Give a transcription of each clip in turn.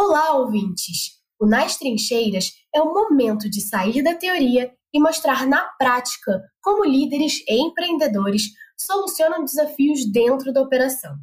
Olá, ouvintes! O Nas Trincheiras é o momento de sair da teoria e mostrar na prática como líderes e empreendedores solucionam desafios dentro da operação.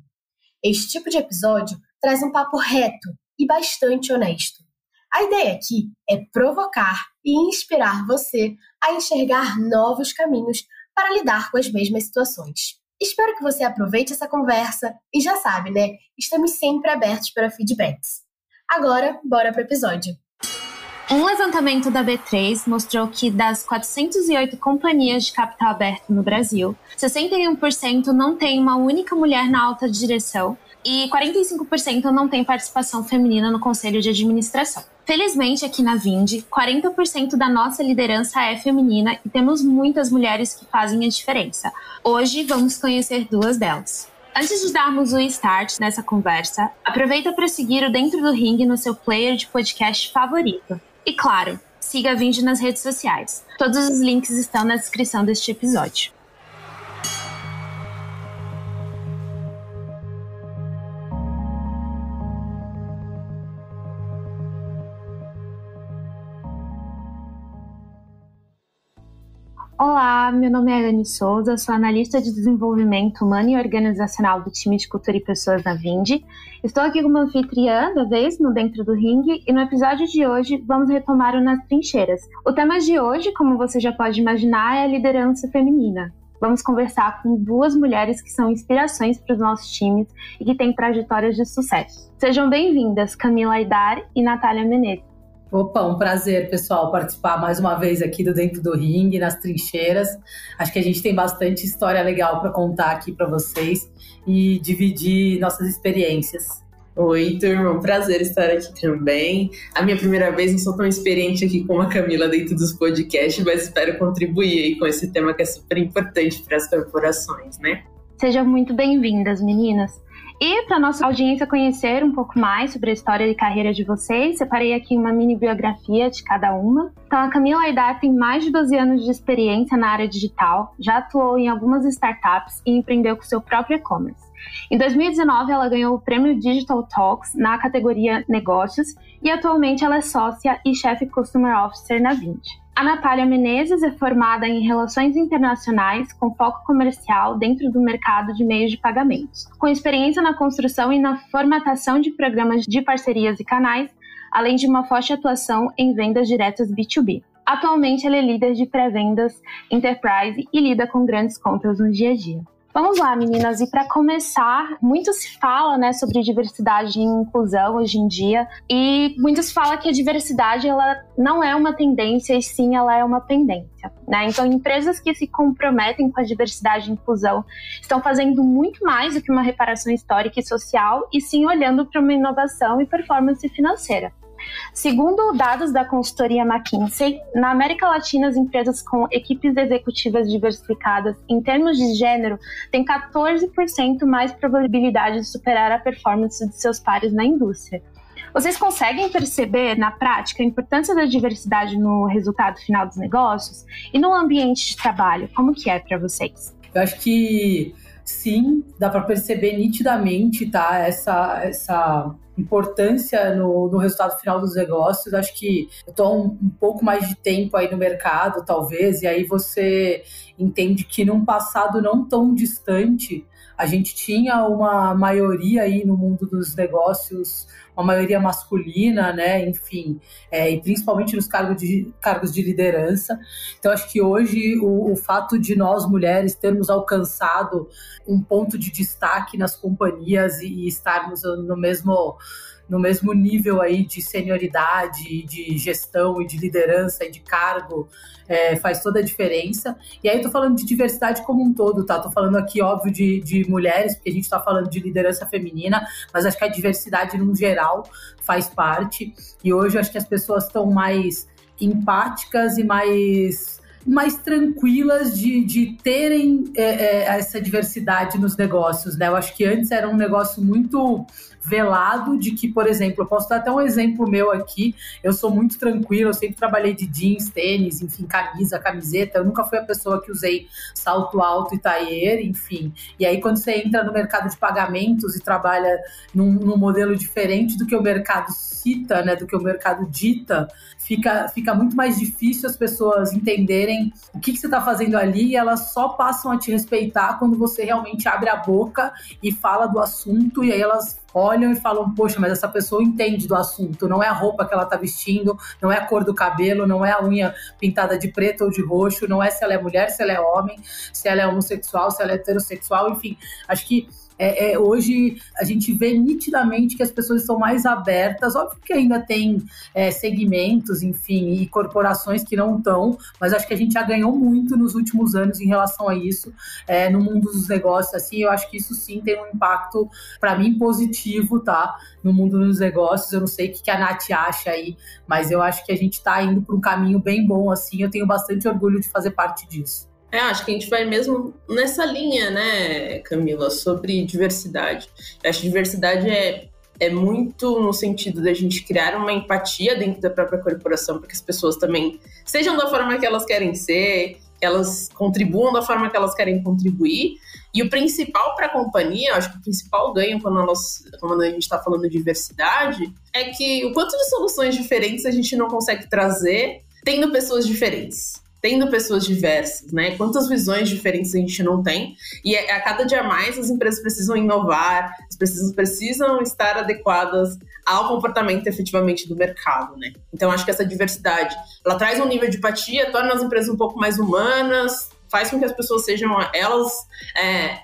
Este tipo de episódio traz um papo reto e bastante honesto. A ideia aqui é provocar e inspirar você a enxergar novos caminhos para lidar com as mesmas situações. Espero que você aproveite essa conversa e já sabe, né? Estamos sempre abertos para feedbacks. Agora, bora para o episódio. Um levantamento da B3 mostrou que das 408 companhias de capital aberto no Brasil, 61% não tem uma única mulher na alta direção e 45% não tem participação feminina no conselho de administração. Felizmente, aqui na Vindi, 40% da nossa liderança é feminina e temos muitas mulheres que fazem a diferença. Hoje vamos conhecer duas delas. Antes de darmos o start nessa conversa, aproveita para seguir o Dentro do Ring no seu player de podcast favorito. E claro, siga a Vindi nas redes sociais. Todos os links estão na descrição deste episódio. Olá, meu nome é Anne Souza, sou analista de desenvolvimento humano e organizacional do time de cultura e pessoas na Vindi. Estou aqui como anfitriã da vez no Dentro do Ring e no episódio de hoje vamos retomar o Nas Trincheiras. O tema de hoje, como você já pode imaginar, é a liderança feminina. Vamos conversar com duas mulheres que são inspirações para os nossos times e que têm trajetórias de sucesso. Sejam bem-vindas, Camila Aidar e Natália Menezes. Opa, um prazer, pessoal, participar mais uma vez aqui do Dentro do Ringue, nas trincheiras. Acho que a gente tem bastante história legal para contar aqui para vocês e dividir nossas experiências. Oi, turma, um prazer estar aqui também. A minha primeira vez, não sou tão experiente aqui como a Camila dentro dos podcasts, mas espero contribuir com esse tema que é super importante para as corporações, né? Sejam muito bem-vindas, meninas. E para nossa audiência conhecer um pouco mais sobre a história e carreira de vocês, separei aqui uma mini biografia de cada uma. Então, a Camila Aidar tem mais de 12 anos de experiência na área digital, já atuou em algumas startups e empreendeu com seu próprio e-commerce. Em 2019, ela ganhou o prêmio Digital Talks na categoria Negócios e atualmente ela é sócia e chefe Customer Officer na Vint. A Natália Menezes é formada em Relações Internacionais com foco comercial dentro do mercado de meios de pagamentos, com experiência na construção e na formatação de programas de parcerias e canais, além de uma forte atuação em vendas diretas B2B. Atualmente, ela é líder de pré-vendas Enterprise e lida com grandes contas no dia a dia. Vamos lá, meninas. E para começar, muito se fala, né, sobre diversidade e inclusão hoje em dia, e muito se fala que a diversidade ela não é uma tendência, e sim ela é uma tendência, né? Então, empresas que se comprometem com a diversidade e inclusão estão fazendo muito mais do que uma reparação histórica e social, e sim olhando para uma inovação e performance financeira. Segundo dados da consultoria McKinsey, na América Latina, as empresas com equipes executivas diversificadas em termos de gênero têm 14% mais probabilidade de superar a performance de seus pares na indústria. Vocês conseguem perceber na prática a importância da diversidade no resultado final dos negócios e no ambiente de trabalho? Como que é para vocês? Eu acho que sim, dá para perceber nitidamente, tá? Essa, essa importância no, no, resultado final dos negócios. Acho que eu tô um, um, pouco mais de tempo aí no mercado, talvez, e aí você entende que num passado não tão distante a gente tinha uma maioria aí no mundo dos negócios, uma maioria masculina, né? Enfim, é, e principalmente nos cargos de, cargos de liderança. Então, acho que hoje o, o fato de nós mulheres termos alcançado um ponto de destaque nas companhias e, e estarmos no mesmo no mesmo nível aí de senioridade, de gestão e de liderança e de cargo, é, faz toda a diferença. E aí tô falando de diversidade como um todo, tá? Tô falando aqui, óbvio, de, de mulheres, porque a gente tá falando de liderança feminina, mas acho que a diversidade no geral faz parte. E hoje eu acho que as pessoas estão mais empáticas e mais mais tranquilas de, de terem é, é, essa diversidade nos negócios, né? Eu acho que antes era um negócio muito velado de que, por exemplo, eu posso dar até um exemplo meu aqui. Eu sou muito tranquila, eu sempre trabalhei de jeans, tênis, enfim, camisa, camiseta. Eu nunca fui a pessoa que usei salto alto e taier, enfim. E aí, quando você entra no mercado de pagamentos e trabalha num, num modelo diferente do que o mercado cita, né, do que o mercado dita, fica, fica muito mais difícil as pessoas entenderem o que, que você está fazendo ali e elas só passam a te respeitar quando você realmente abre a boca e fala do assunto e aí elas olham e falam, poxa, mas essa pessoa entende do assunto, não é a roupa que ela está vestindo, não é a cor do cabelo, não é a unha pintada de preto ou de roxo, não é se ela é mulher, se ela é homem, se ela é homossexual, se ela é heterossexual, enfim, acho que é, é, hoje a gente vê nitidamente que as pessoas estão mais abertas. Óbvio que ainda tem é, segmentos, enfim, e corporações que não estão, mas acho que a gente já ganhou muito nos últimos anos em relação a isso é, no mundo dos negócios. Assim, eu acho que isso sim tem um impacto, para mim, positivo, tá? No mundo dos negócios. Eu não sei o que a Nath acha aí, mas eu acho que a gente está indo para um caminho bem bom, assim. Eu tenho bastante orgulho de fazer parte disso. É, acho que a gente vai mesmo nessa linha, né, Camila, sobre diversidade. Eu acho que diversidade é, é muito no sentido da gente criar uma empatia dentro da própria corporação, para que as pessoas também sejam da forma que elas querem ser, que elas contribuam da forma que elas querem contribuir. E o principal para a companhia, acho que o principal ganho quando, nós, quando a gente está falando de diversidade, é que o quanto de soluções diferentes a gente não consegue trazer tendo pessoas diferentes tendo pessoas diversas, né? Quantas visões diferentes a gente não tem? E a cada dia mais as empresas precisam inovar, as empresas precisam estar adequadas ao comportamento efetivamente do mercado, né? Então acho que essa diversidade, ela traz um nível de empatia, torna as empresas um pouco mais humanas, faz com que as pessoas sejam elas é,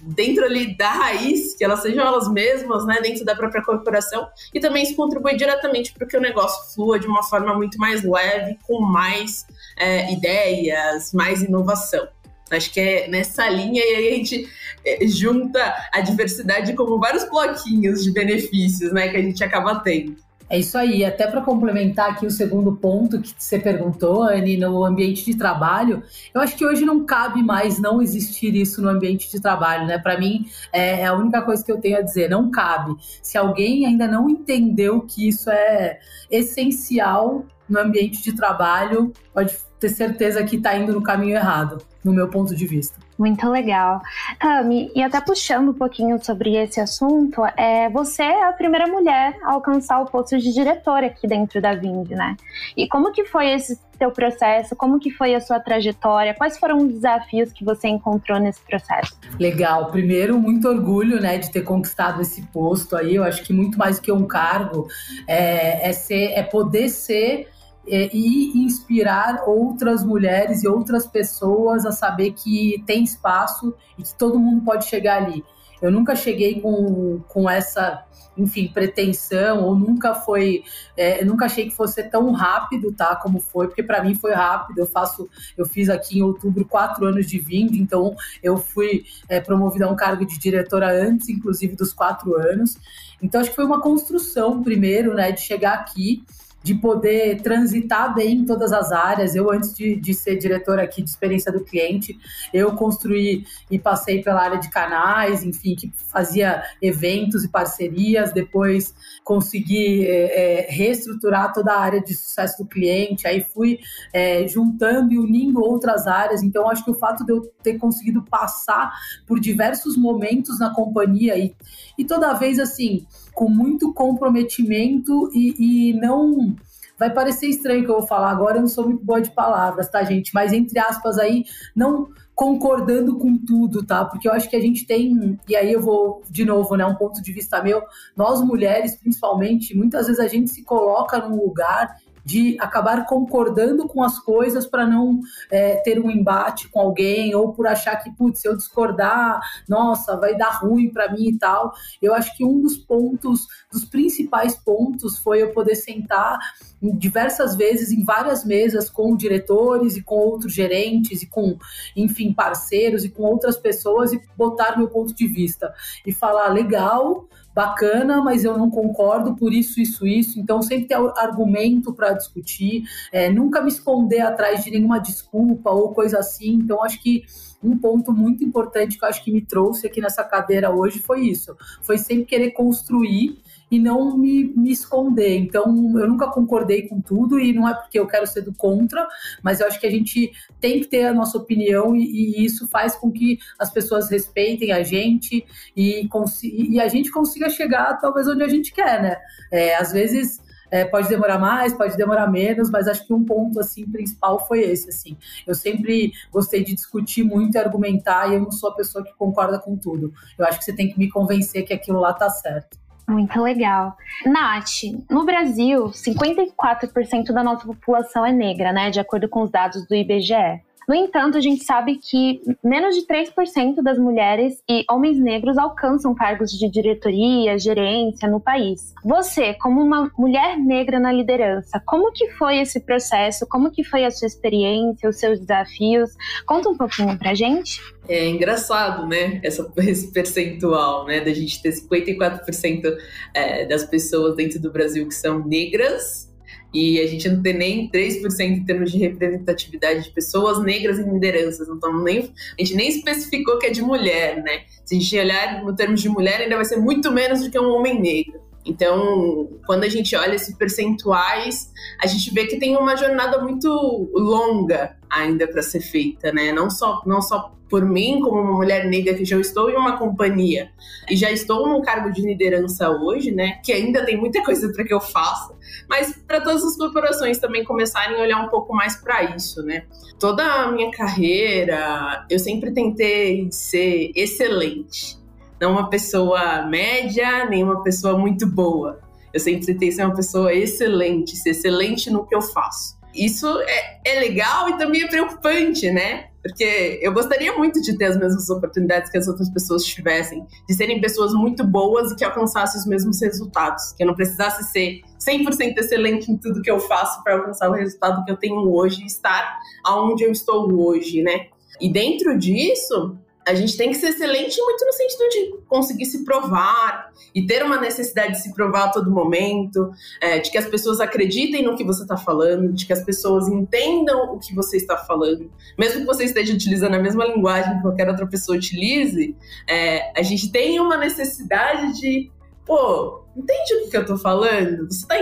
dentro ali da raiz, que elas sejam elas mesmas, né, dentro da própria corporação, e também isso contribui diretamente para que o negócio flua de uma forma muito mais leve, com mais é, ideias, mais inovação. Acho que é nessa linha e aí a gente é, junta a diversidade como vários bloquinhos de benefícios, né, que a gente acaba tendo. É isso aí. Até para complementar aqui o segundo ponto que você perguntou, Anne, no ambiente de trabalho, eu acho que hoje não cabe mais não existir isso no ambiente de trabalho, né? Para mim, é a única coisa que eu tenho a dizer, não cabe. Se alguém ainda não entendeu que isso é essencial no ambiente de trabalho, pode ter certeza que está indo no caminho errado, no meu ponto de vista. Muito legal. Tami, e até puxando um pouquinho sobre esse assunto, é, você é a primeira mulher a alcançar o posto de diretora aqui dentro da Vind, né? E como que foi esse teu processo? Como que foi a sua trajetória? Quais foram os desafios que você encontrou nesse processo? Legal. Primeiro, muito orgulho, né, de ter conquistado esse posto aí. Eu acho que muito mais que um cargo é, é ser, é poder ser e inspirar outras mulheres e outras pessoas a saber que tem espaço e que todo mundo pode chegar ali. Eu nunca cheguei com, com essa, enfim, pretensão, ou nunca foi, é, nunca achei que fosse tão rápido, tá? Como foi, porque para mim foi rápido. Eu faço, eu fiz aqui em outubro quatro anos de Vind, então eu fui é, promovida a um cargo de diretora antes, inclusive dos quatro anos. Então acho que foi uma construção primeiro, né, de chegar aqui de poder transitar bem em todas as áreas. Eu, antes de, de ser diretora aqui de experiência do cliente, eu construí e passei pela área de canais, enfim, que fazia eventos e parcerias, depois consegui é, é, reestruturar toda a área de sucesso do cliente, aí fui é, juntando e unindo outras áreas. Então, acho que o fato de eu ter conseguido passar por diversos momentos na companhia e, e toda vez assim com muito comprometimento e, e não vai parecer estranho que eu vou falar agora, eu não sou muito boa de palavras, tá, gente? Mas entre aspas aí, não concordando com tudo, tá? Porque eu acho que a gente tem, e aí eu vou de novo, né, um ponto de vista meu, nós mulheres, principalmente, muitas vezes a gente se coloca num lugar de acabar concordando com as coisas para não é, ter um embate com alguém ou por achar que, putz, se eu discordar, nossa, vai dar ruim para mim e tal. Eu acho que um dos pontos, dos principais pontos, foi eu poder sentar diversas vezes em várias mesas com diretores e com outros gerentes e com, enfim, parceiros e com outras pessoas e botar meu ponto de vista e falar legal, bacana, mas eu não concordo por isso, isso, isso. Então, sempre ter argumento para discutir, é, nunca me esconder atrás de nenhuma desculpa ou coisa assim. Então, acho que um ponto muito importante que eu acho que me trouxe aqui nessa cadeira hoje foi isso. Foi sempre querer construir e não me, me esconder. Então, eu nunca concordei com tudo e não é porque eu quero ser do contra, mas eu acho que a gente tem que ter a nossa opinião e, e isso faz com que as pessoas respeitem a gente e, e a gente consiga chegar talvez onde a gente quer, né? É, às vezes é, pode demorar mais, pode demorar menos, mas acho que um ponto assim principal foi esse. Assim, eu sempre gostei de discutir muito e argumentar, e eu não sou a pessoa que concorda com tudo. Eu acho que você tem que me convencer que aquilo lá tá certo. Muito legal. Nath, no Brasil, 54% da nossa população é negra, né? De acordo com os dados do IBGE. No entanto, a gente sabe que menos de 3% das mulheres e homens negros alcançam cargos de diretoria, gerência no país. Você, como uma mulher negra na liderança, como que foi esse processo? Como que foi a sua experiência, os seus desafios? Conta um pouquinho pra gente. É engraçado, né? Essa, esse percentual, né? Da gente ter 54% é, das pessoas dentro do Brasil que são negras e a gente não tem nem 3% em termos de representatividade de pessoas negras em lideranças. Então, nem, a gente nem especificou que é de mulher, né? Se a gente olhar no termos de mulher, ainda vai ser muito menos do que um homem negro. Então, quando a gente olha esses percentuais, a gente vê que tem uma jornada muito longa ainda para ser feita, né? Não só, não só por mim, como uma mulher negra que já estou em uma companhia e já estou num cargo de liderança hoje, né? Que ainda tem muita coisa para que eu faça, mas para todas as corporações também começarem a olhar um pouco mais para isso, né? Toda a minha carreira, eu sempre tentei ser excelente não uma pessoa média, nem uma pessoa muito boa. Eu sempre tentei ser uma pessoa excelente, ser excelente no que eu faço. Isso é, é legal e também é preocupante, né? Porque eu gostaria muito de ter as mesmas oportunidades que as outras pessoas tivessem, de serem pessoas muito boas e que alcançassem os mesmos resultados, que eu não precisasse ser 100% excelente em tudo que eu faço para alcançar o resultado que eu tenho hoje e estar aonde eu estou hoje, né? E dentro disso, a gente tem que ser excelente muito no sentido de conseguir se provar e ter uma necessidade de se provar a todo momento, é, de que as pessoas acreditem no que você está falando, de que as pessoas entendam o que você está falando, mesmo que você esteja utilizando a mesma linguagem que qualquer outra pessoa utilize, é, a gente tem uma necessidade de, pô, entende o que, eu tô falando? Você, tá,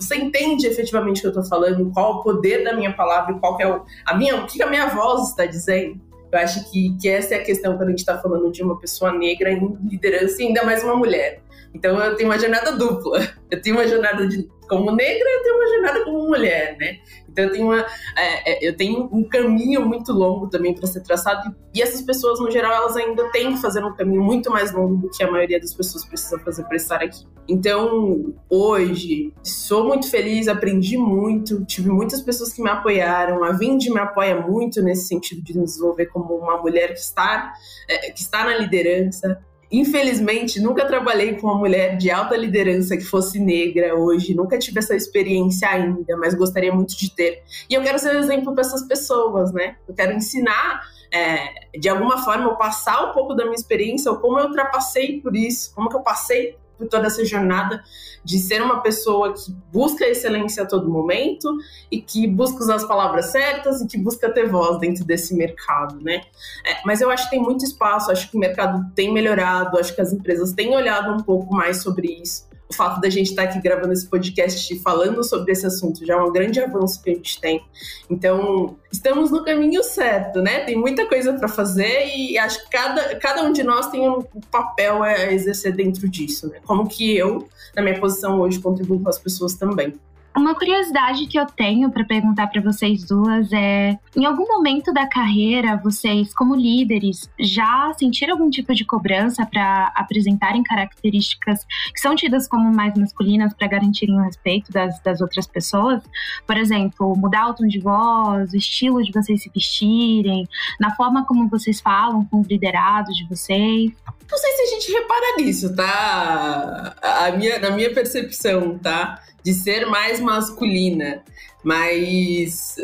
você entende efetivamente o que eu tô falando? Qual o poder da minha palavra? Qual é o, a minha, o que a minha voz está dizendo? Eu acho que, que essa é a questão quando a gente está falando de uma pessoa negra em liderança e ainda mais uma mulher. Então eu tenho uma jornada dupla. Eu tenho uma jornada de, como negra, eu tenho uma jornada como mulher, né? Então eu tenho, uma, é, é eu tenho um caminho muito longo também para ser traçado e essas pessoas no geral elas ainda têm que fazer um caminho muito mais longo do que a maioria das pessoas precisa fazer para estar aqui. Então hoje sou muito feliz, aprendi muito, tive muitas pessoas que me apoiaram, a Vind me apoia muito nesse sentido de me desenvolver como uma mulher que está é, que está na liderança. Infelizmente, nunca trabalhei com uma mulher de alta liderança que fosse negra hoje, nunca tive essa experiência ainda, mas gostaria muito de ter. E eu quero ser um exemplo para essas pessoas, né? Eu quero ensinar, é, de alguma forma, eu passar um pouco da minha experiência, ou como eu ultrapassei por isso, como que eu passei por toda essa jornada de ser uma pessoa que busca excelência a todo momento e que busca usar as palavras certas e que busca ter voz dentro desse mercado, né? É, mas eu acho que tem muito espaço, acho que o mercado tem melhorado, acho que as empresas têm olhado um pouco mais sobre isso o fato da gente estar aqui gravando esse podcast falando sobre esse assunto já é um grande avanço que a gente tem. Então, estamos no caminho certo, né? Tem muita coisa para fazer e acho que cada, cada um de nós tem um papel a exercer dentro disso, né? Como que eu, na minha posição hoje, contribuo com as pessoas também. Uma curiosidade que eu tenho para perguntar para vocês duas é: em algum momento da carreira, vocês, como líderes, já sentiram algum tipo de cobrança para apresentarem características que são tidas como mais masculinas para garantirem o respeito das, das outras pessoas? Por exemplo, mudar o tom de voz, o estilo de vocês se vestirem, na forma como vocês falam com os liderados de vocês? Não sei se a gente repara nisso, tá? A minha, na minha percepção, tá? De ser mais masculina, mas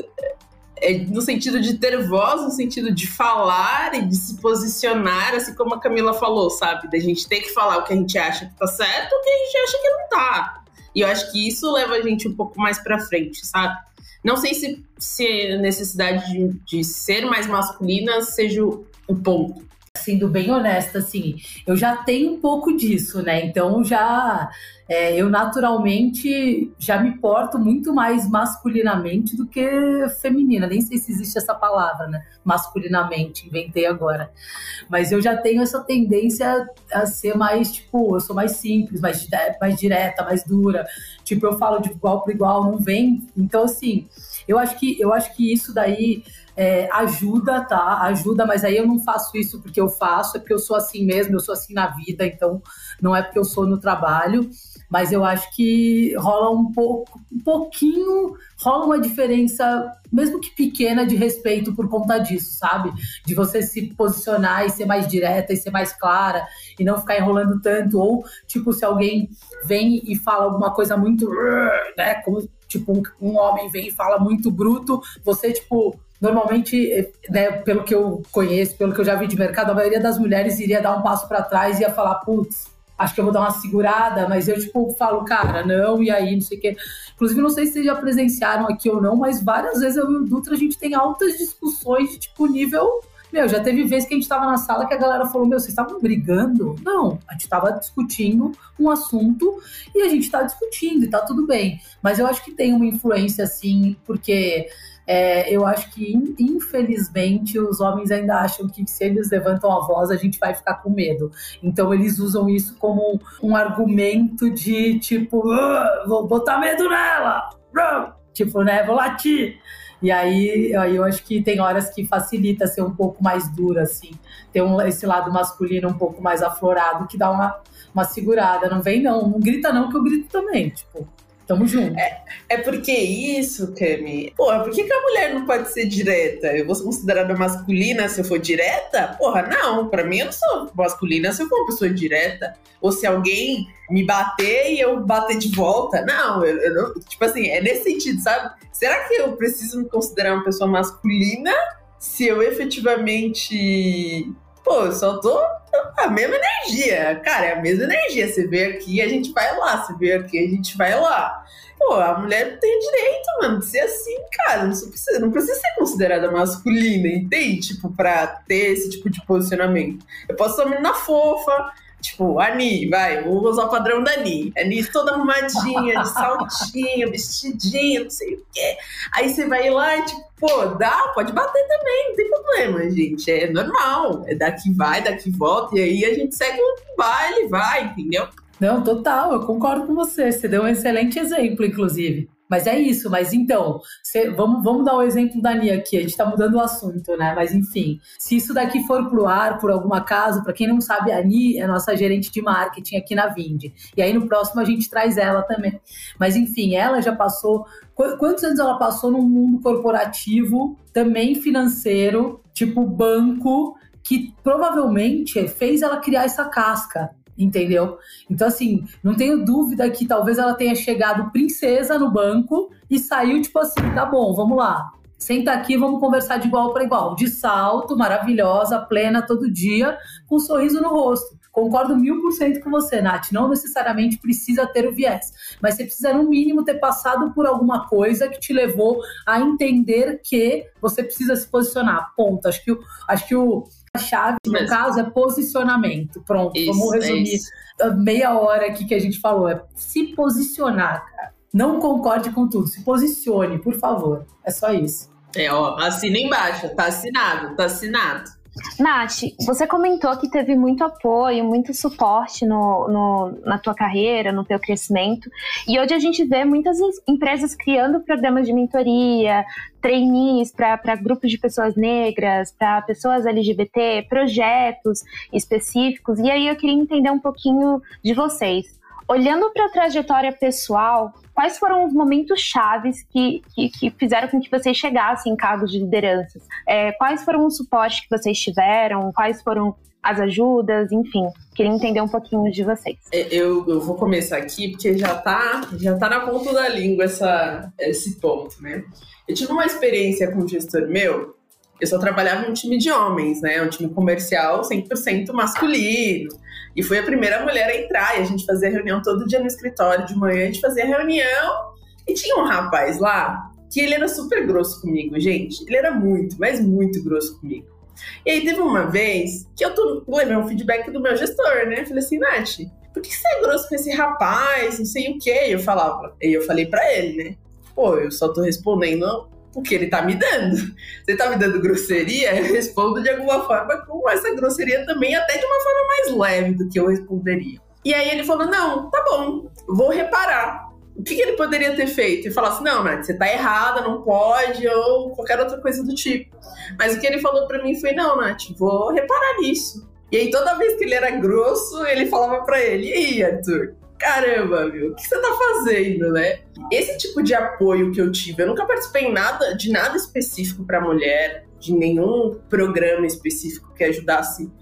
é no sentido de ter voz, no sentido de falar e de se posicionar, assim como a Camila falou, sabe? Da gente ter que falar o que a gente acha que tá certo o que a gente acha que não tá. E eu acho que isso leva a gente um pouco mais pra frente, sabe? Não sei se, se a necessidade de, de ser mais masculina seja o ponto sendo bem honesta, assim, eu já tenho um pouco disso, né? Então já é, eu naturalmente já me porto muito mais masculinamente do que feminina. Nem sei se existe essa palavra, né? Masculinamente, inventei agora. Mas eu já tenho essa tendência a ser mais, tipo, eu sou mais simples, mais, mais direta, mais dura. Tipo, eu falo de igual para igual, não vem. Então, assim, eu acho que, eu acho que isso daí é, ajuda, tá? Ajuda, mas aí eu não faço isso porque eu faço, é porque eu sou assim mesmo, eu sou assim na vida, então não é porque eu sou no trabalho. Mas eu acho que rola um pouco, um pouquinho, rola uma diferença, mesmo que pequena, de respeito por conta disso, sabe? De você se posicionar e ser mais direta e ser mais clara e não ficar enrolando tanto. Ou, tipo, se alguém vem e fala alguma coisa muito, né? Como, tipo, um, um homem vem e fala muito bruto, você, tipo, Normalmente, né, pelo que eu conheço, pelo que eu já vi de mercado, a maioria das mulheres iria dar um passo para trás e ia falar, putz, acho que eu vou dar uma segurada, mas eu, tipo, falo, cara, não, e aí, não sei o quê. Inclusive, não sei se vocês já presenciaram aqui ou não, mas várias vezes eu e o Dutra, a gente tem altas discussões de, tipo, nível... Meu, já teve vezes que a gente tava na sala que a galera falou, meu, vocês estavam brigando? Não, a gente tava discutindo um assunto e a gente tá discutindo e tá tudo bem. Mas eu acho que tem uma influência, assim, porque é, eu acho que, infelizmente, os homens ainda acham que se eles levantam a voz, a gente vai ficar com medo. Então, eles usam isso como um argumento de tipo, ah, vou botar medo nela, ah, tipo, né, vou latir. E aí, aí eu acho que tem horas que facilita ser um pouco mais dura, assim, ter um, esse lado masculino um pouco mais aflorado que dá uma, uma segurada. Não vem, não, não grita, não, que eu grito também, tipo. Tamo junto. É, é porque isso, Cami. Porra, por que, que a mulher não pode ser direta? Eu vou ser considerada masculina se eu for direta? Porra, não. Pra mim, eu não sou masculina se eu for uma pessoa direta. Ou se alguém me bater e eu bater de volta. Não, eu, eu não. Tipo assim, é nesse sentido, sabe? Será que eu preciso me considerar uma pessoa masculina se eu efetivamente pô, eu só tô a mesma energia. Cara, é a mesma energia. Você vê aqui, a gente vai lá. Você vê aqui, a gente vai lá. Pô, a mulher tem direito, mano, de ser assim, cara. Não precisa, não precisa ser considerada masculina, entende? Tipo, pra ter esse tipo de posicionamento. Eu posso ser uma menina fofa, Tipo, Ani, vai, vou usar o padrão da Ani. Ani toda arrumadinha, de saltinho, vestidinha, não sei o quê. Aí você vai lá e, tipo, pô, dá, pode bater também, não tem problema, gente. É normal. É daqui vai, daqui volta, e aí a gente segue o baile, vai, entendeu? Não, total, eu concordo com você. Você deu um excelente exemplo, inclusive. Mas é isso, mas então, cê, vamos, vamos dar o exemplo da Nia aqui, a gente está mudando o assunto, né? Mas enfim, se isso daqui for pro ar, por algum acaso, para quem não sabe, a Ni é nossa gerente de marketing aqui na Vind. E aí no próximo a gente traz ela também. Mas enfim, ela já passou. Quantos anos ela passou no mundo corporativo, também financeiro, tipo banco, que provavelmente fez ela criar essa casca entendeu? Então, assim, não tenho dúvida que talvez ela tenha chegado princesa no banco e saiu tipo assim: tá bom, vamos lá. Senta aqui, vamos conversar de igual para igual. De salto, maravilhosa, plena todo dia, com um sorriso no rosto. Concordo mil por cento com você, Nath. Não necessariamente precisa ter o viés, mas você precisa, no mínimo, ter passado por alguma coisa que te levou a entender que você precisa se posicionar. Ponto. Acho que acho que o, chave, no caso, é posicionamento. Pronto, isso, vamos resumir é meia hora aqui que a gente falou. É se posicionar, cara. Não concorde com tudo, se posicione, por favor. É só isso. É, ó, assina embaixo, tá assinado, tá assinado. Nath, você comentou que teve muito apoio, muito suporte no, no, na tua carreira, no teu crescimento. E hoje a gente vê muitas empresas criando programas de mentoria, trainees para grupos de pessoas negras, para pessoas LGBT, projetos específicos. E aí eu queria entender um pouquinho de vocês. Olhando para a trajetória pessoal, quais foram os momentos chaves que, que, que, fizeram com que vocês chegassem em cargos de lideranças? É, quais foram os suportes que vocês tiveram? Quais foram as ajudas? Enfim, queria entender um pouquinho de vocês. É, eu, eu vou começar aqui porque já tá, já tá na ponta da língua essa, esse ponto, né? Eu tive uma experiência com um gestor meu eu só trabalhava em um time de homens, né? Um time comercial 100% masculino. E fui a primeira mulher a entrar. E a gente fazia reunião todo dia no escritório. De manhã a gente fazia reunião. E tinha um rapaz lá que ele era super grosso comigo, gente. Ele era muito, mas muito grosso comigo. E aí teve uma vez que eu tô, levei um feedback do meu gestor, né? Falei assim, Nath, por que você é grosso com esse rapaz? Não sei o quê. Eu falava. E eu falei para ele, né? Pô, eu só tô respondendo o que ele tá me dando. Você tá me dando grosseria, eu respondo de alguma forma com essa grosseria também, até de uma forma mais leve do que eu responderia. E aí ele falou: não, tá bom, vou reparar. O que, que ele poderia ter feito? E falar assim: não, Nath, você tá errada, não pode, ou qualquer outra coisa do tipo. Mas o que ele falou para mim foi: não, Nath, vou reparar nisso. E aí toda vez que ele era grosso, ele falava para ele: e aí, Arthur? Caramba, meu, o que você tá fazendo, né? Esse tipo de apoio que eu tive, eu nunca participei em nada, de nada específico para mulher, de nenhum programa específico que ajudasse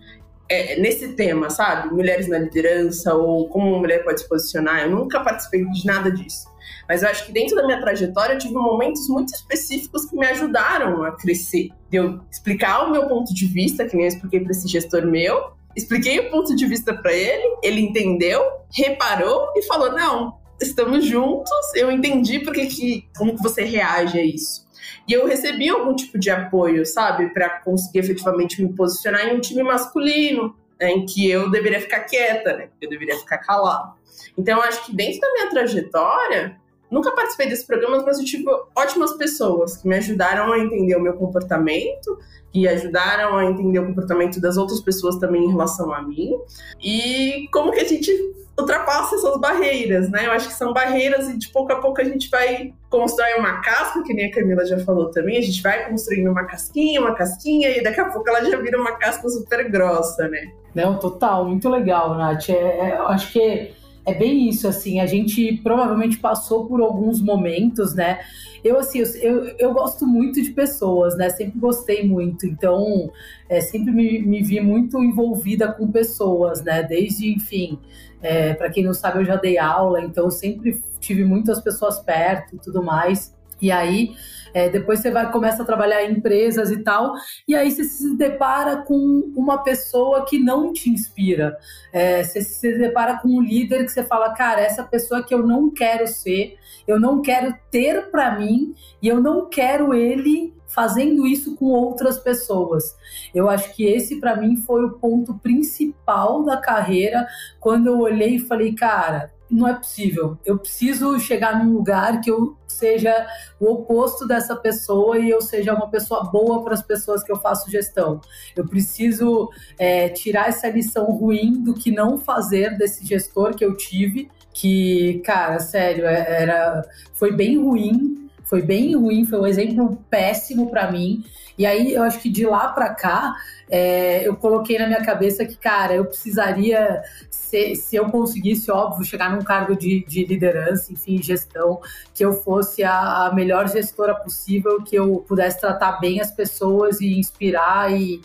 é, nesse tema, sabe? Mulheres na liderança ou como uma mulher pode se posicionar. Eu nunca participei de nada disso. Mas eu acho que dentro da minha trajetória eu tive momentos muito específicos que me ajudaram a crescer. De eu explicar o meu ponto de vista, que nem eu expliquei para esse gestor meu, expliquei o ponto de vista para ele, ele entendeu, reparou e falou: não, estamos juntos, eu entendi porque que, como que você reage a isso. E eu recebi algum tipo de apoio, sabe, para conseguir efetivamente me posicionar em um time masculino, né, em que eu deveria ficar quieta, né, eu deveria ficar calada. Então, acho que dentro da minha trajetória, nunca participei desses programas, mas eu tive ótimas pessoas que me ajudaram a entender o meu comportamento, que ajudaram a entender o comportamento das outras pessoas também em relação a mim. E como que a gente ultrapassa essas barreiras, né? Eu acho que são barreiras e de pouco a pouco a gente vai constrói uma casca, que nem a Camila já falou também, a gente vai construindo uma casquinha, uma casquinha, e daqui a pouco ela já vira uma casca super grossa, né? Não, total, muito legal, Nath. É, é, acho que é bem isso, assim, a gente provavelmente passou por alguns momentos, né? Eu, assim, eu, eu gosto muito de pessoas, né? Sempre gostei muito, então é, sempre me, me vi muito envolvida com pessoas, né? Desde, enfim, é, para quem não sabe, eu já dei aula, então sempre tive muitas pessoas perto e tudo mais. E aí, é, depois você vai começa a trabalhar em empresas e tal, e aí você se depara com uma pessoa que não te inspira. É, você se depara com um líder que você fala, cara, essa pessoa que eu não quero ser, eu não quero ter para mim e eu não quero ele fazendo isso com outras pessoas. Eu acho que esse para mim foi o ponto principal da carreira quando eu olhei e falei, cara, não é possível. Eu preciso chegar num lugar que eu seja o oposto dessa pessoa e eu seja uma pessoa boa para as pessoas que eu faço gestão. Eu preciso é, tirar essa lição ruim do que não fazer desse gestor que eu tive, que, cara, sério, é, era, foi bem ruim foi bem ruim, foi um exemplo péssimo para mim. E aí eu acho que de lá para cá é, eu coloquei na minha cabeça que, cara, eu precisaria, se, se eu conseguisse, óbvio, chegar num cargo de, de liderança, enfim, gestão, que eu fosse a, a melhor gestora possível, que eu pudesse tratar bem as pessoas e inspirar e,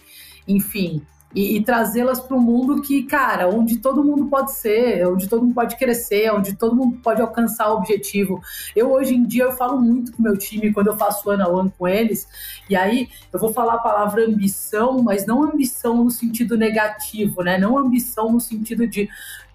enfim, e, e trazê-las para um mundo que, cara, onde todo mundo pode ser, onde todo mundo pode crescer, onde todo mundo pode alcançar o objetivo. Eu hoje em dia eu falo muito com meu time quando eu faço ano a ano com eles, e aí eu vou falar a palavra ambição, mas não ambição no sentido negativo, né? Não ambição no sentido de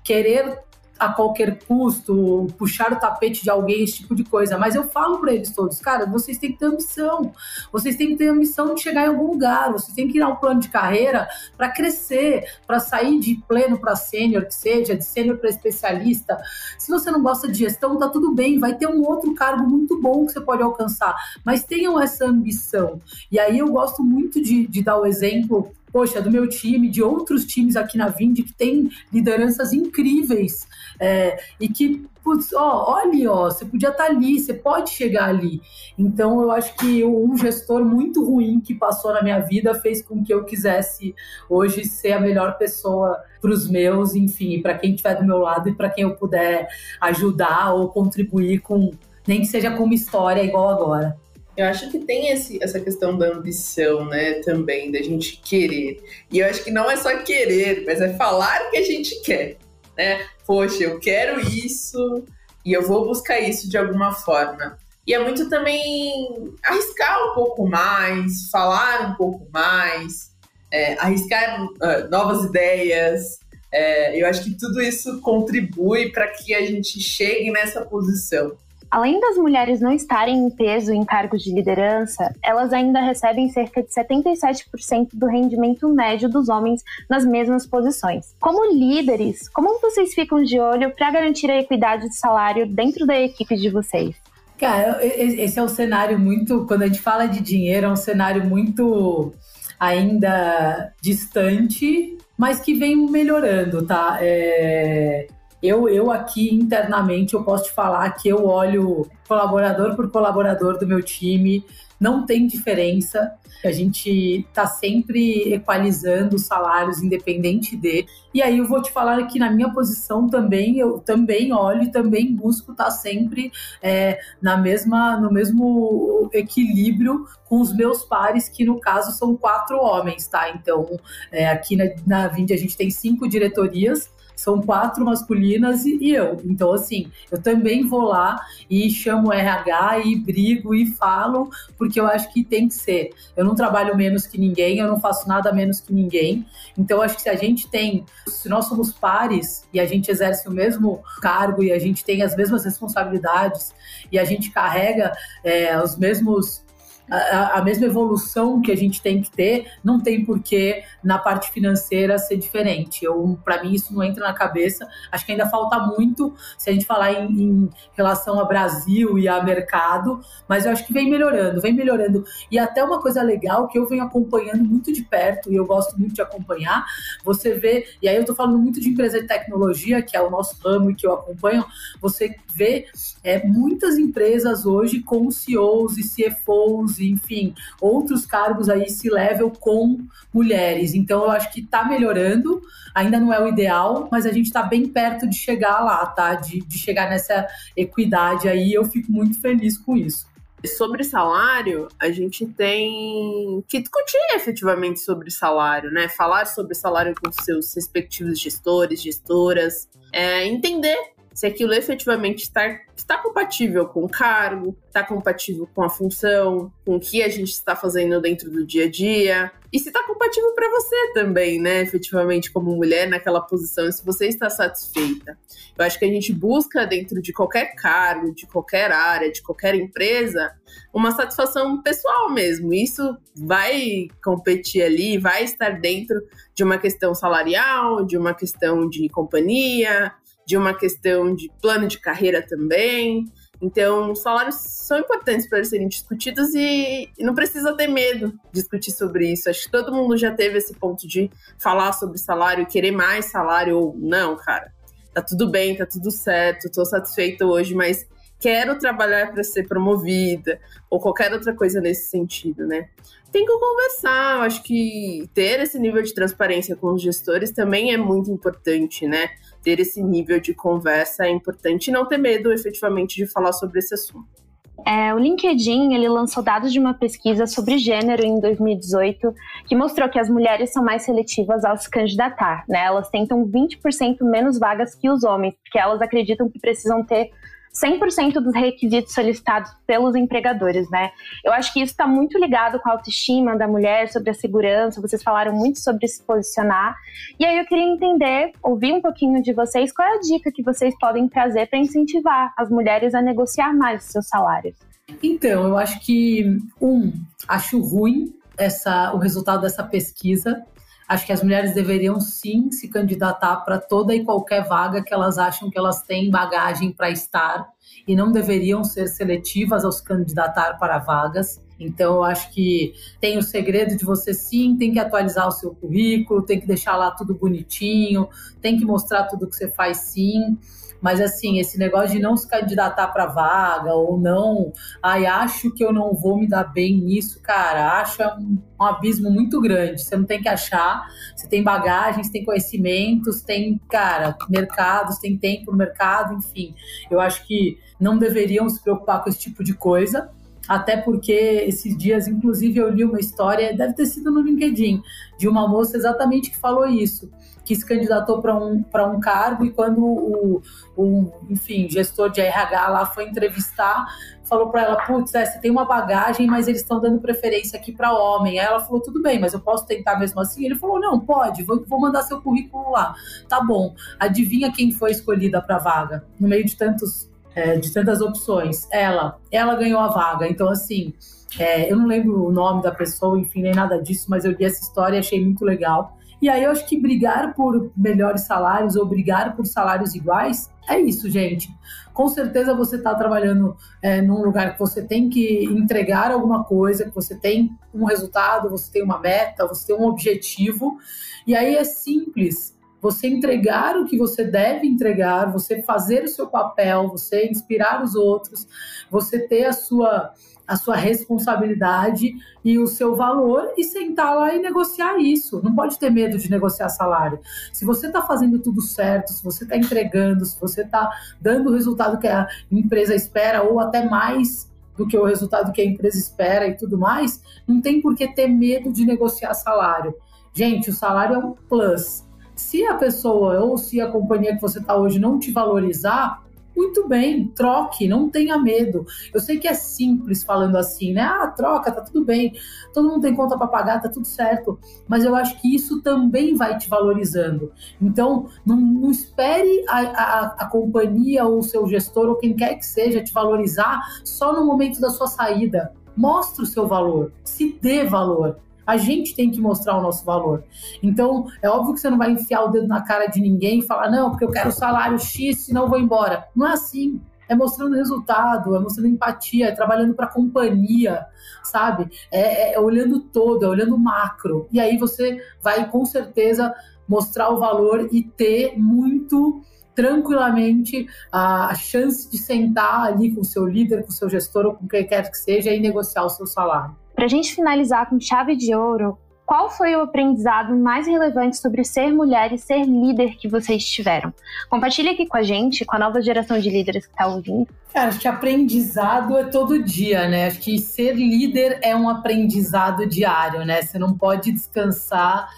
querer a qualquer custo, puxar o tapete de alguém, esse tipo de coisa. Mas eu falo para eles todos, cara, vocês têm que ter ambição. Vocês têm que ter ambição de chegar em algum lugar. Vocês têm que criar um plano de carreira para crescer, para sair de pleno para sênior, que seja, de sênior para especialista. Se você não gosta de gestão, tá tudo bem, vai ter um outro cargo muito bom que você pode alcançar. Mas tenham essa ambição. E aí eu gosto muito de, de dar o exemplo poxa, do meu time, de outros times aqui na Vind que tem lideranças incríveis é, e que, putz, ó, olha, ó, você podia estar tá ali, você pode chegar ali. Então, eu acho que um gestor muito ruim que passou na minha vida fez com que eu quisesse hoje ser a melhor pessoa para os meus, enfim, para quem estiver do meu lado e para quem eu puder ajudar ou contribuir com, nem que seja com uma história igual agora. Eu acho que tem esse, essa questão da ambição, né, também, da gente querer. E eu acho que não é só querer, mas é falar o que a gente quer, né? Poxa, eu quero isso e eu vou buscar isso de alguma forma. E é muito também arriscar um pouco mais, falar um pouco mais, é, arriscar uh, novas ideias. É, eu acho que tudo isso contribui para que a gente chegue nessa posição. Além das mulheres não estarem em peso em cargos de liderança, elas ainda recebem cerca de 77% do rendimento médio dos homens nas mesmas posições. Como líderes, como vocês ficam de olho para garantir a equidade de salário dentro da equipe de vocês? Cara, esse é um cenário muito. Quando a gente fala de dinheiro, é um cenário muito ainda distante, mas que vem melhorando, tá? É, eu, eu aqui internamente eu posso te falar que eu olho colaborador por colaborador do meu time, não tem diferença. A gente está sempre equalizando os salários independente de. E aí eu vou te falar que na minha posição também eu também olho e também busco estar tá sempre é, na mesma no mesmo equilíbrio com os meus pares que no caso são quatro homens, tá? Então é, aqui na, na Vind a gente tem cinco diretorias são quatro masculinas e, e, eu. Então, assim, eu também vou lá e chamo o RH e brigo e falo, porque eu acho que tem que ser. Eu não trabalho menos que ninguém, eu não faço nada menos que ninguém. Então, acho que se a gente tem, se nós somos pares e a gente exerce o mesmo cargo e a gente tem as mesmas responsabilidades e a gente carrega é, os mesmos a, a, mesma evolução que a gente tem que ter, não tem porquê na parte financeira ser diferente. Para mim, isso não entra na cabeça. Acho que ainda falta muito se a gente falar em, em, relação a Brasil e a mercado, mas eu acho que vem melhorando, vem melhorando. E até uma coisa legal que eu venho acompanhando muito de perto, e eu gosto muito de acompanhar, você vê, e aí eu estou falando muito de empresa de tecnologia, que é o nosso ramo e que eu acompanho, você vê é, muitas empresas hoje com CEOs e CFOs enfim, outros cargos aí se level com mulheres. Então eu acho que está melhorando, ainda não é o ideal, mas a gente está bem perto de chegar lá, tá? De, de chegar nessa equidade aí, eu fico muito feliz com isso. Sobre salário, a gente tem que discutir efetivamente sobre salário, né? Falar sobre salário com seus respectivos gestores, gestoras, é, entender se aquilo efetivamente está, está compatível com o cargo, está compatível com a função, com o que a gente está fazendo dentro do dia a dia, e se está compatível para você também, né? Efetivamente, como mulher naquela posição, e se você está satisfeita. Eu acho que a gente busca dentro de qualquer cargo, de qualquer área, de qualquer empresa, uma satisfação pessoal mesmo. Isso vai competir ali, vai estar dentro de uma questão salarial, de uma questão de companhia, de uma questão de plano de carreira também. Então, salários são importantes para serem discutidos e, e, não precisa ter medo de discutir sobre isso. Acho que todo mundo já teve esse ponto de falar sobre salário, querer mais salário ou não, cara. Tá tudo bem, tá tudo certo, tô satisfeita hoje, mas quero trabalhar para ser promovida ou qualquer outra coisa nesse sentido, né? Tem que conversar, eu acho que ter esse nível de transparência com os gestores também é muito importante, né? Ter esse nível de conversa é importante e não ter medo efetivamente de falar sobre esse assunto. É, o LinkedIn ele lançou dados de uma pesquisa sobre gênero em 2018 que mostrou que as mulheres são mais seletivas ao se candidatar. Né? Elas tentam 20% menos vagas que os homens, porque elas acreditam que precisam ter 100% dos requisitos solicitados pelos empregadores, né? Eu acho que isso está muito ligado com a autoestima da mulher, sobre a segurança. Vocês falaram muito sobre se posicionar. E aí eu queria entender, ouvir um pouquinho de vocês, qual é a dica que vocês podem trazer para incentivar as mulheres a negociar mais seus salários? Então, eu acho que, um, acho ruim essa, o resultado dessa pesquisa, Acho que as mulheres deveriam sim se candidatar para toda e qualquer vaga que elas acham que elas têm bagagem para estar e não deveriam ser seletivas ao se candidatar para vagas. Então, eu acho que tem o segredo de você sim, tem que atualizar o seu currículo, tem que deixar lá tudo bonitinho, tem que mostrar tudo que você faz sim. Mas assim, esse negócio de não se candidatar para vaga ou não, ai, acho que eu não vou me dar bem nisso, cara, acha um, um abismo muito grande. Você não tem que achar, você tem bagagens, tem conhecimentos, tem, cara, mercados, tem tempo no mercado, enfim. Eu acho que não deveriam se preocupar com esse tipo de coisa até porque esses dias, inclusive, eu li uma história, deve ter sido no LinkedIn, de uma moça exatamente que falou isso que se candidatou para um, um cargo e quando o, o, enfim, gestor de RH lá foi entrevistar, falou para ela, putz, é, você tem uma bagagem, mas eles estão dando preferência aqui para homem. Aí ela falou, tudo bem, mas eu posso tentar mesmo assim? Ele falou, não, pode, vou, vou mandar seu currículo lá. Tá bom. Adivinha quem foi escolhida para vaga? No meio de tantos é, de tantas opções. Ela, ela ganhou a vaga. Então, assim, é, eu não lembro o nome da pessoa, enfim, nem nada disso, mas eu li essa história e achei muito legal. E aí eu acho que brigar por melhores salários ou brigar por salários iguais é isso, gente. Com certeza você está trabalhando é, num lugar que você tem que entregar alguma coisa, que você tem um resultado, você tem uma meta, você tem um objetivo. E aí é simples você entregar o que você deve entregar, você fazer o seu papel, você inspirar os outros, você ter a sua a sua responsabilidade e o seu valor e sentar lá e negociar isso. Não pode ter medo de negociar salário. Se você está fazendo tudo certo, se você está entregando, se você está dando o resultado que a empresa espera ou até mais do que o resultado que a empresa espera e tudo mais, não tem por que ter medo de negociar salário. Gente, o salário é um plus. Se a pessoa ou se a companhia que você está hoje não te valorizar, muito bem, troque, não tenha medo. Eu sei que é simples falando assim, né? Ah, troca, tá tudo bem. Todo mundo tem conta para pagar, tá tudo certo. Mas eu acho que isso também vai te valorizando. Então, não, não espere a, a, a companhia ou o seu gestor ou quem quer que seja te valorizar só no momento da sua saída. Mostre o seu valor, se dê valor. A gente tem que mostrar o nosso valor. Então, é óbvio que você não vai enfiar o dedo na cara de ninguém e falar, não, porque eu quero salário X, senão eu vou embora. Não é assim. É mostrando resultado, é mostrando empatia, é trabalhando para a companhia, sabe? É, é, é olhando todo, é olhando macro. E aí você vai, com certeza, mostrar o valor e ter muito tranquilamente a chance de sentar ali com o seu líder, com o seu gestor ou com quem quer que seja e negociar o seu salário. Para a gente finalizar com chave de ouro, qual foi o aprendizado mais relevante sobre ser mulher e ser líder que vocês tiveram? Compartilhe aqui com a gente, com a nova geração de líderes que está ouvindo. Cara, acho que aprendizado é todo dia, né? Acho que ser líder é um aprendizado diário, né? Você não pode descansar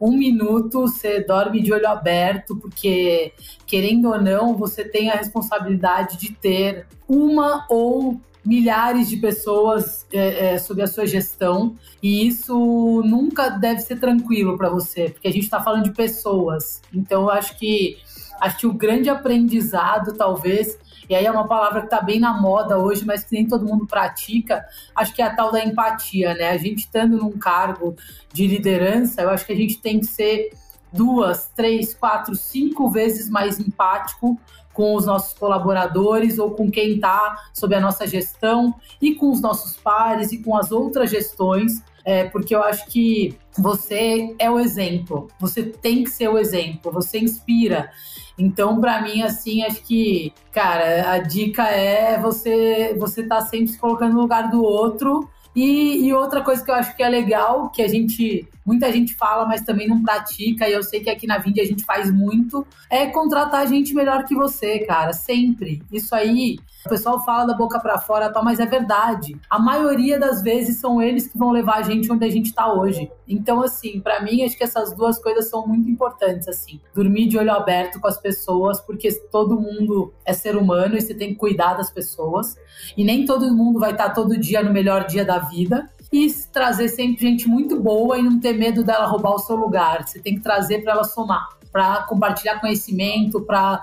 um minuto, você dorme de olho aberto, porque, querendo ou não, você tem a responsabilidade de ter uma ou milhares de pessoas é, é, sob a sua gestão e isso nunca deve ser tranquilo para você, porque a gente está falando de pessoas. Então, eu acho que acho que o grande aprendizado, talvez, e aí é uma palavra que está bem na moda hoje, mas que nem todo mundo pratica, acho que é a tal da empatia, né? A gente estando num cargo de liderança, eu acho que a gente tem que ser duas, três, quatro, cinco vezes mais empático com os nossos colaboradores ou com quem está sob a nossa gestão e com os nossos pares e com as outras gestões, é, porque eu acho que você é o exemplo, você tem que ser o exemplo, você inspira. Então, para mim, assim, acho que, cara, a dica é você você tá sempre se colocando no lugar do outro e, e, outra coisa que eu acho que é legal, que a gente, muita gente fala, mas também não pratica, e eu sei que aqui na Vindi a gente faz muito, é contratar gente melhor que você, cara, sempre. Isso aí o pessoal fala da boca para fora, tal, mas é verdade. A maioria das vezes são eles que vão levar a gente onde a gente tá hoje. Então, assim, para mim, acho que essas duas coisas são muito importantes, assim. Dormir de olho aberto com as pessoas, porque todo mundo é ser humano e você tem que cuidar das pessoas. E nem todo mundo vai estar tá todo dia no melhor dia da vida e trazer sempre gente muito boa e não ter medo dela roubar o seu lugar. Você tem que trazer para ela somar para compartilhar conhecimento, para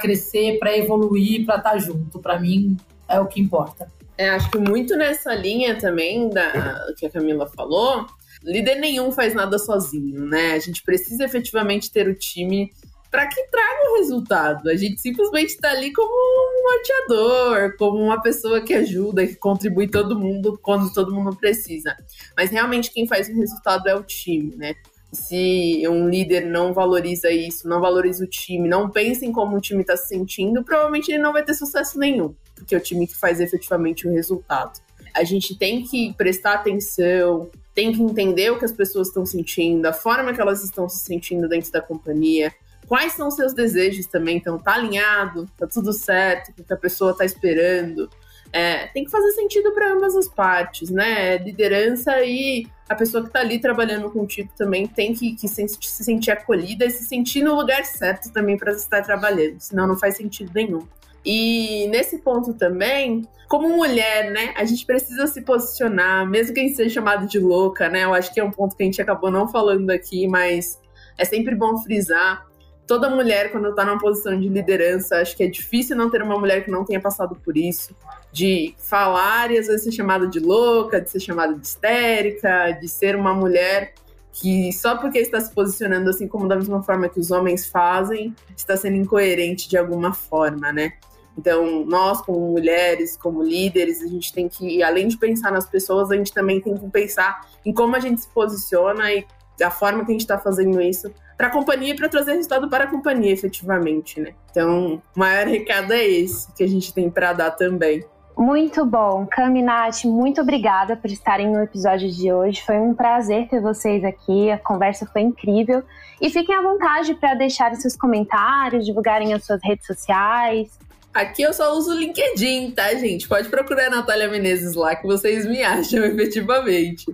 crescer, para evoluir, para estar tá junto. Para mim, é o que importa. É, acho que muito nessa linha também da que a Camila falou, líder nenhum faz nada sozinho, né? A gente precisa efetivamente ter o time para que traga o resultado. A gente simplesmente está ali como um norteador, como uma pessoa que ajuda, que contribui todo mundo quando todo mundo precisa. Mas realmente quem faz o resultado é o time, né? Se um líder não valoriza isso, não valoriza o time, não pensa em como o time está se sentindo, provavelmente ele não vai ter sucesso nenhum, porque é o time que faz efetivamente o resultado. A gente tem que prestar atenção, tem que entender o que as pessoas estão sentindo, a forma que elas estão se sentindo dentro da companhia, quais são seus desejos também, então tá alinhado, tá tudo certo, o que a pessoa tá esperando. É, tem que fazer sentido para ambas as partes, né? Liderança e a pessoa que está ali trabalhando contigo também tem que, que se, se, sentir acolhida e se sentir no lugar certo também para estar trabalhando, senão não faz sentido nenhum. E nesse ponto também, como mulher, né, a gente precisa se posicionar, mesmo quem seja chamado de louca, né? Eu acho que é um ponto que a gente acabou não falando aqui, mas é sempre bom frisar toda mulher, quando está numa posição de liderança, acho que é difícil não ter uma mulher que não tenha passado por isso. De falar e às vezes ser chamada de louca, de ser chamada de histérica, de ser uma mulher que só porque está se posicionando assim como da mesma forma que os homens fazem, está sendo incoerente de alguma forma, né? Então, nós, como mulheres, como líderes, a gente tem que, além de pensar nas pessoas, a gente também tem que pensar em como a gente se posiciona e a forma que a gente está fazendo isso para a companhia e para trazer resultado para a companhia, efetivamente, né? Então, o maior recado é esse que a gente tem para dar também. Muito bom. Cami Nath, muito obrigada por estarem no episódio de hoje. Foi um prazer ter vocês aqui. A conversa foi incrível. E fiquem à vontade para deixarem seus comentários, divulgarem as suas redes sociais. Aqui eu só uso o LinkedIn, tá, gente? Pode procurar a Natália Menezes lá, que vocês me acham efetivamente.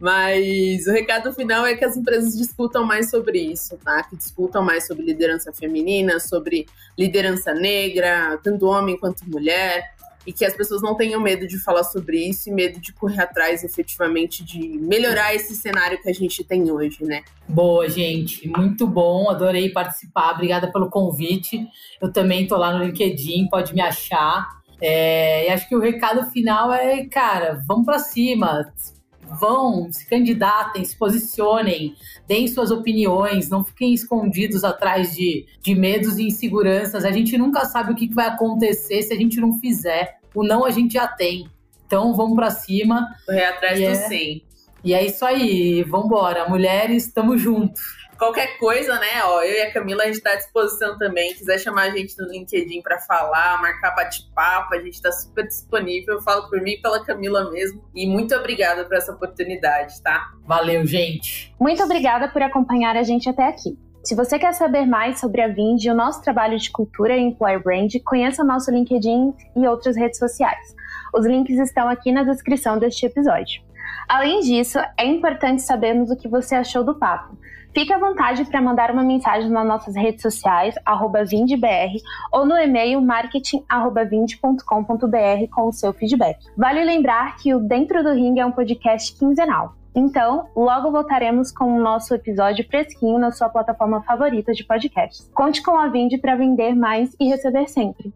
Mas o recado final é que as empresas discutam mais sobre isso, tá? Que discutam mais sobre liderança feminina, sobre liderança negra, tanto homem quanto mulher e que as pessoas não tenham medo de falar sobre isso e medo de correr atrás efetivamente de melhorar esse cenário que a gente tem hoje, né? Boa, gente, muito bom, adorei participar, obrigada pelo convite. Eu também tô lá no LinkedIn, pode me achar. É, e acho que o recado final é, cara, vamos para cima, vão, se candidatem, se posicionem, deem suas opiniões, não fiquem escondidos atrás de, de medos e inseguranças. A gente nunca sabe o que vai acontecer se a gente não fizer. O não a gente já tem. Então vamos para cima. Correr atrás do é, sim. E é isso aí, vambora. Mulheres, estamos juntos. Qualquer coisa, né? Ó, eu e a Camila, a gente está à disposição também. Quiser chamar a gente no LinkedIn para falar, marcar bate-papo, a gente está super disponível. Eu falo por mim e pela Camila mesmo. E muito obrigada por essa oportunidade, tá? Valeu, gente. Muito obrigada por acompanhar a gente até aqui. Se você quer saber mais sobre a Vind e o nosso trabalho de cultura e employer brand, conheça o nosso LinkedIn e outras redes sociais. Os links estão aqui na descrição deste episódio. Além disso, é importante sabermos o que você achou do papo. Fique à vontade para mandar uma mensagem nas nossas redes sociais, vindbr, ou no e-mail marketing.vind.com.br com o seu feedback. Vale lembrar que o Dentro do Ring é um podcast quinzenal. Então, logo voltaremos com o nosso episódio fresquinho na sua plataforma favorita de podcasts. Conte com a Vind para vender mais e receber sempre.